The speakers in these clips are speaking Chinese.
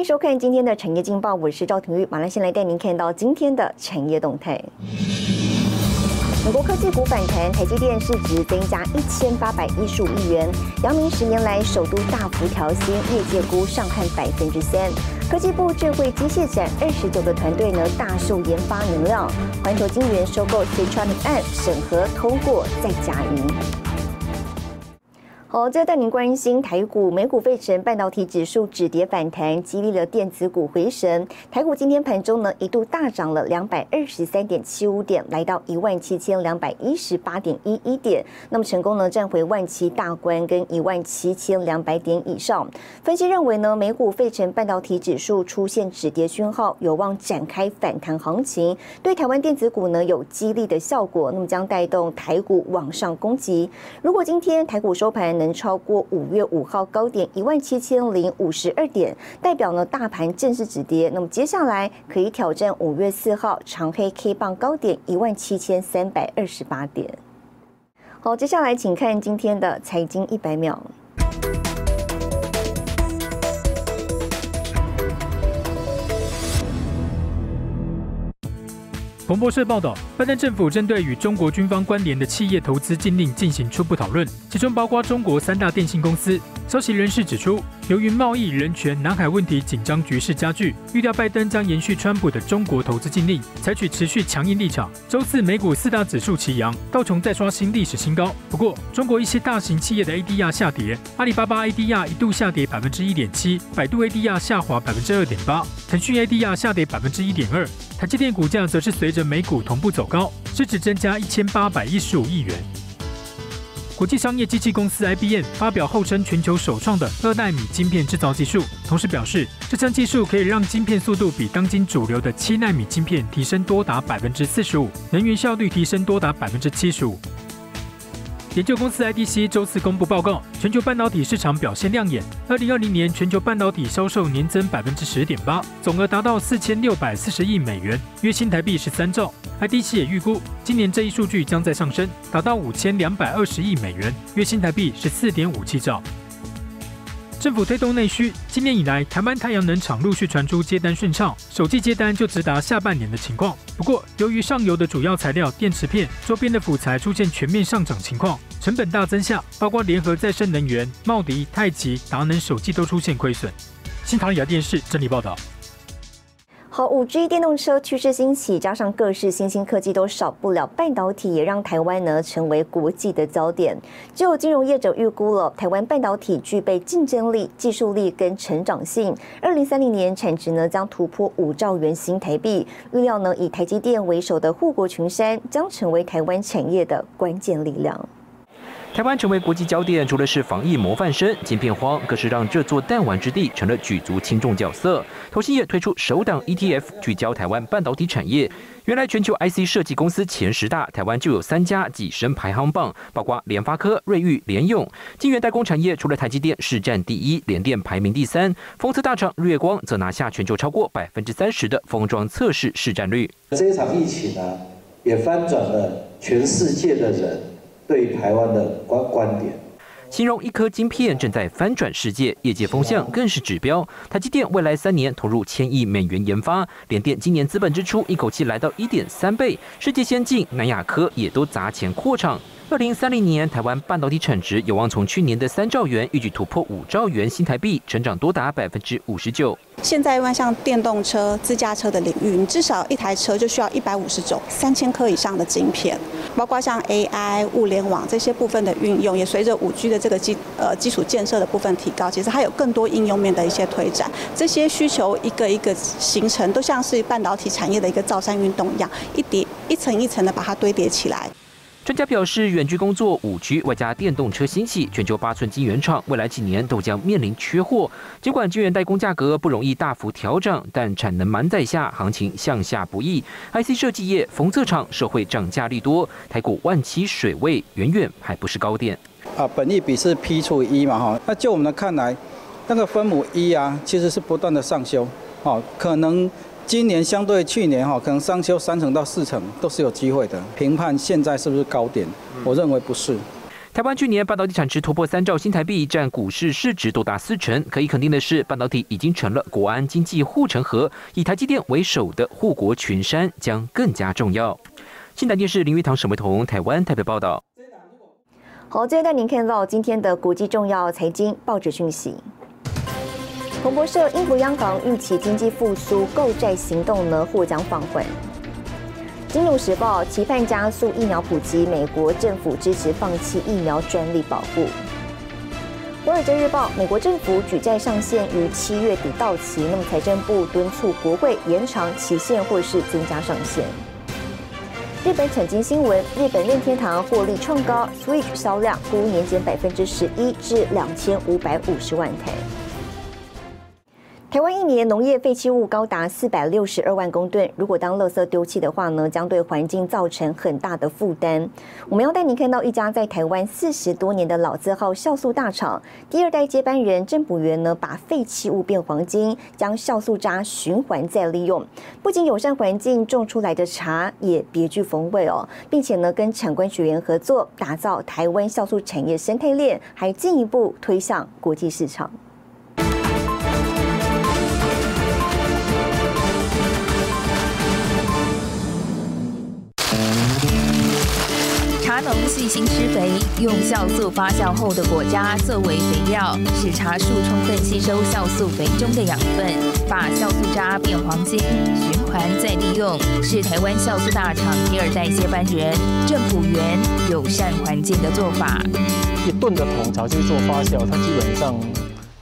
迎收看今天的产业劲报，我是赵廷玉，马上先来带您看到今天的产业动态。美国科技股反弹，台积电市值增加一千八百一十五亿元，阳明十年来首度大幅调薪，业界估上看百分之三。科技部智慧机械展二十九个团队呢大秀研发能量，环球晶圆收购 c t r o n i 案审核通过，再加赢。好，再带您关心台股，美股费城半导体指数止跌反弹，激励了电子股回神。台股今天盘中呢一度大涨了两百二十三点七五点，来到一万七千两百一十八点一一点，那么成功呢站回万七大关跟一万七千两百点以上。分析认为呢，美股费城半导体指数出现止跌讯号，有望展开反弹行情，对台湾电子股呢有激励的效果，那么将带动台股往上攻击。如果今天台股收盘，能超过五月五号高点一万七千零五十二点，代表呢大盘正式止跌。那么接下来可以挑战五月四号长黑 K 棒高点一万七千三百二十八点。好，接下来请看今天的财经一百秒。彭博社报道，拜登政府针对与中国军方关联的企业投资禁令进行初步讨论，其中包括中国三大电信公司。消息人士指出，由于贸易、人权、南海问题紧张局势加剧，预料拜登将延续川普的中国投资禁令，采取持续强硬立场。周四，美股四大指数齐扬，道琼再刷新历史新高。不过，中国一些大型企业的 ADR 下跌，阿里巴巴 ADR 一度下跌百分之一点七，百度 ADR 下滑百分之二点八，腾讯 ADR 下跌百分之一点二。台积电股价则是随着美股同步走高，市值增加一千八百一十五亿元。国际商业机器公司 IBM 发表号称全球首创的二纳米晶片制造技术，同时表示这项技术可以让晶片速度比当今主流的七纳米晶片提升多达百分之四十五，能源效率提升多达百分之七十五。研究公司 IDC 周四公布报告，全球半导体市场表现亮眼。二零二零年全球半导体销售年增百分之十点八，总额达到四千六百四十亿美元，约新台币十三兆。IDC 也预估，今年这一数据将在上升，达到五千两百二十亿美元，约新台币十四点五七兆。政府推动内需，今年以来，台湾太阳能厂陆续传出接单顺畅，首季接单就直达下半年的情况。不过，由于上游的主要材料电池片周边的辅材出现全面上涨情况，成本大增下，包括联合再生能源、茂迪、太极、达能首季都出现亏损。新唐雅电视整理报道。好，五 G 电动车趋势兴起，加上各式新兴科技都少不了半导体，也让台湾呢成为国际的焦点。就有金融业者预估了，台湾半导体具备竞争力、技术力跟成长性，二零三零年产值呢将突破五兆元新台币。预料呢以台积电为首的护国群山将成为台湾产业的关键力量。台湾成为国际焦点，除了是防疫模范生，晶片荒更是让这座弹丸之地成了举足轻重角色。投信业推出首档 ETF，聚焦台湾半导体产业。原来全球 IC 设计公司前十大，台湾就有三家跻身排行榜，包括联发科、瑞昱、联咏。晶圆代工产业除了台积电市占第一，联电排名第三。封测大厂日月光则拿下全球超过百分之三十的封装测试市占率。这一场疫情呢，也翻转了全世界的人。对台湾的观观点，形容一颗晶片正在翻转世界，业界风向更是指标。台积电未来三年投入千亿美元研发，联电今年资本支出一口气来到一点三倍，世界先进南亚科也都砸钱扩厂。二零三零年，台湾半导体产值有望从去年的三兆元，预计突破五兆元新台币，成长多达百分之五十九。现在，像电动车、自驾车的领域，你至少一台车就需要一百五十种、三千颗以上的晶片，包括像 AI、物联网这些部分的运用，也随着五 G 的这个基呃基础建设的部分提高，其实还有更多应用面的一些推展。这些需求一个一个形成，都像是半导体产业的一个造山运动一样，一叠一层一层的把它堆叠起来。专家表示，远距工作、五 G 外加电动车兴起，全球八寸晶圆厂未来几年都将面临缺货。尽管晶圆代工价格不容易大幅调整，但产能满载下，行情向下不易。IC 设计业、封测厂社会涨价力多，台股万七水位远远还不是高点。啊，本益比是 P 除以一嘛，哈，那就我们的看来，那个分母一啊，其实是不断的上修，哦，可能。今年相对去年哈，可能上修三成到四成都是有机会的。评判现在是不是高点？我认为不是。台湾去年半导体产值突破三兆新台币，占股市市值多达四成。可以肯定的是，半导体已经成了国安经济护城河，以台积电为首的护国群山将更加重要。新台电视林玉堂、沈维彤，台湾台北报道。好，接着带您看到今天的国际重要财经报纸讯息。彭博社：英国央行预期经济复苏购债行动呢或将放缓。金融时报期盼加速疫苗普及，美国政府支持放弃疫苗专利保护。华尔街日报美国政府举债上限于七月底到期，那么财政部敦促国会延长期限或是增加上限。日本产经新闻日本任天堂获利创高，Switch 销量估年减百分之十一至两千五百五十万台。台湾一年农业废弃物高达四百六十二万公吨，如果当垃圾丢弃的话呢，将对环境造成很大的负担。我们要带您看到一家在台湾四十多年的老字号酵素大厂，第二代接班人郑补元呢，把废弃物变黄金，将酵素渣循环再利用，不仅友善环境，种出来的茶也别具风味哦，并且呢，跟产官学员合作，打造台湾酵素产业生态链，还进一步推向国际市场。农细心施肥，用酵素发酵后的果渣作为肥料，使茶树充分吸收酵素肥中的养分，把酵素渣变黄金，循环再利用，是台湾酵素大厂第二代接班人郑普元友善环境的做法。一吨的桶槽去做发酵，它基本上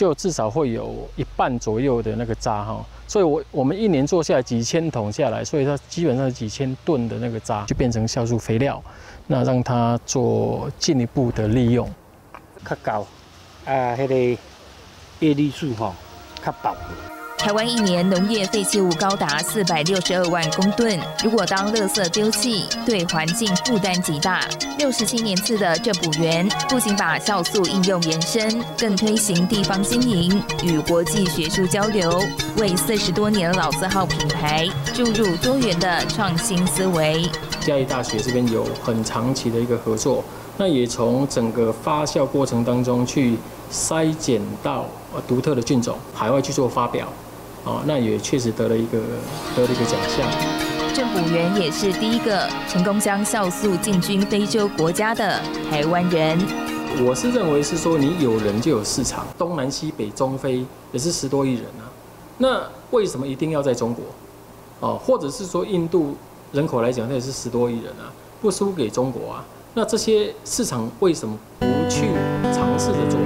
就至少会有一半左右的那个渣哈，所以我我们一年做下来几千桶下来，所以它基本上几千吨的那个渣就变成酵素肥料。那让它做进一步的利用，较高，啊，那个叶绿素吼，较薄。台湾一年农业废弃物高达四百六十二万公吨，如果当垃圾丢弃，对环境负担极大。六十七年次的郑补园，不仅把酵素应用延伸，更推行地方经营与国际学术交流，为四十多年老字号品牌注入多元的创新思维。嘉义大学这边有很长期的一个合作，那也从整个发酵过程当中去筛检到呃独特的菌种，海外去做发表，哦，那也确实得了一个得了一个奖项。郑补元也是第一个成功将酵素进军非洲国家的台湾人。我是认为是说，你有人就有市场，东南西北中非也是十多亿人啊，那为什么一定要在中国？哦，或者是说印度？人口来讲，那也是十多亿人啊，不输给中国啊。那这些市场为什么不去尝试着做？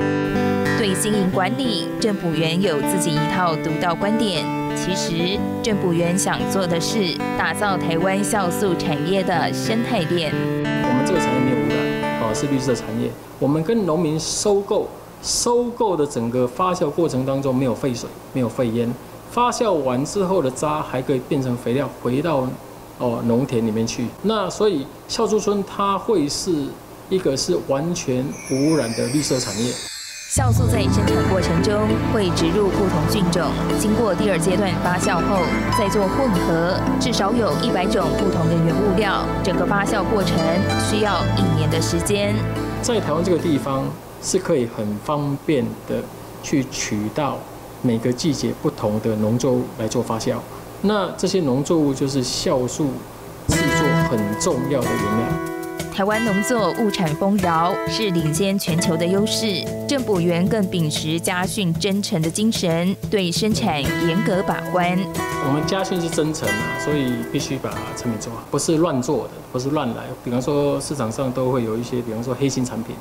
对经营管理，郑补元有自己一套独到观点。其实，郑补元想做的是打造台湾酵素产业的生态链。我们这个产业没有污染，哦，是绿色产业。我们跟农民收购，收购的整个发酵过程当中没有废水，没有废烟。发酵完之后的渣还可以变成肥料，回到。哦，农田里面去，那所以酵素村它会是一个是完全无污染的绿色产业。酵素在生产过程中会植入不同菌种，经过第二阶段发酵后再做混合，至少有一百种不同的原物料。整个发酵过程需要一年的时间。在台湾这个地方是可以很方便的去取到每个季节不同的农作物来做发酵。那这些农作物就是酵素制作很重要的原料。台湾农作物产丰饶，是领先全球的优势。政府员更秉持家训真诚的精神，对生产严格把关。我们家训是真诚啊，所以必须把产品做好，不是乱做的，不是乱来。比方说市场上都会有一些，比方说黑心产品。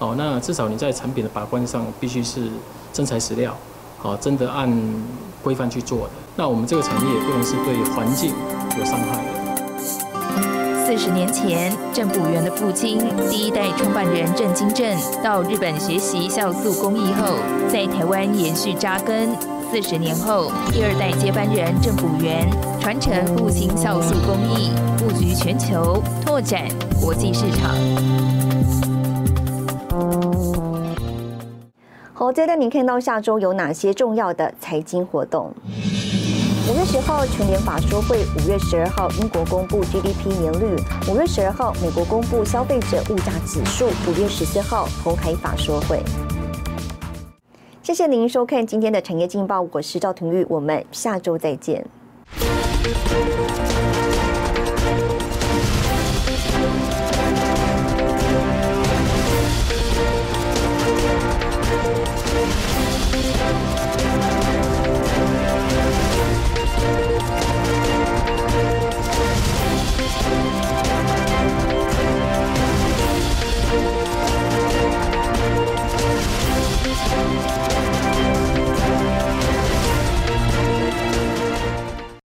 好，那至少你在产品的把关上必须是真材实料，好，真的按规范去做的。那我们这个产业不能是对环境有伤害。十年前，郑补元的父亲，第一代创办人郑金正，到日本学习酵素工艺后，在台湾延续扎根。四十年后，第二代接班人郑补元传承父亲酵素工艺，布局全球，拓展国际市场。好，接着您看到下周有哪些重要的财经活动？五月十号全年法说会，五月十二号英国公布 GDP 年率，五月十二号美国公布消费者物价指数，五月十四号红海法说会。谢谢您收看今天的产业劲报，我是赵廷玉，我们下周再见。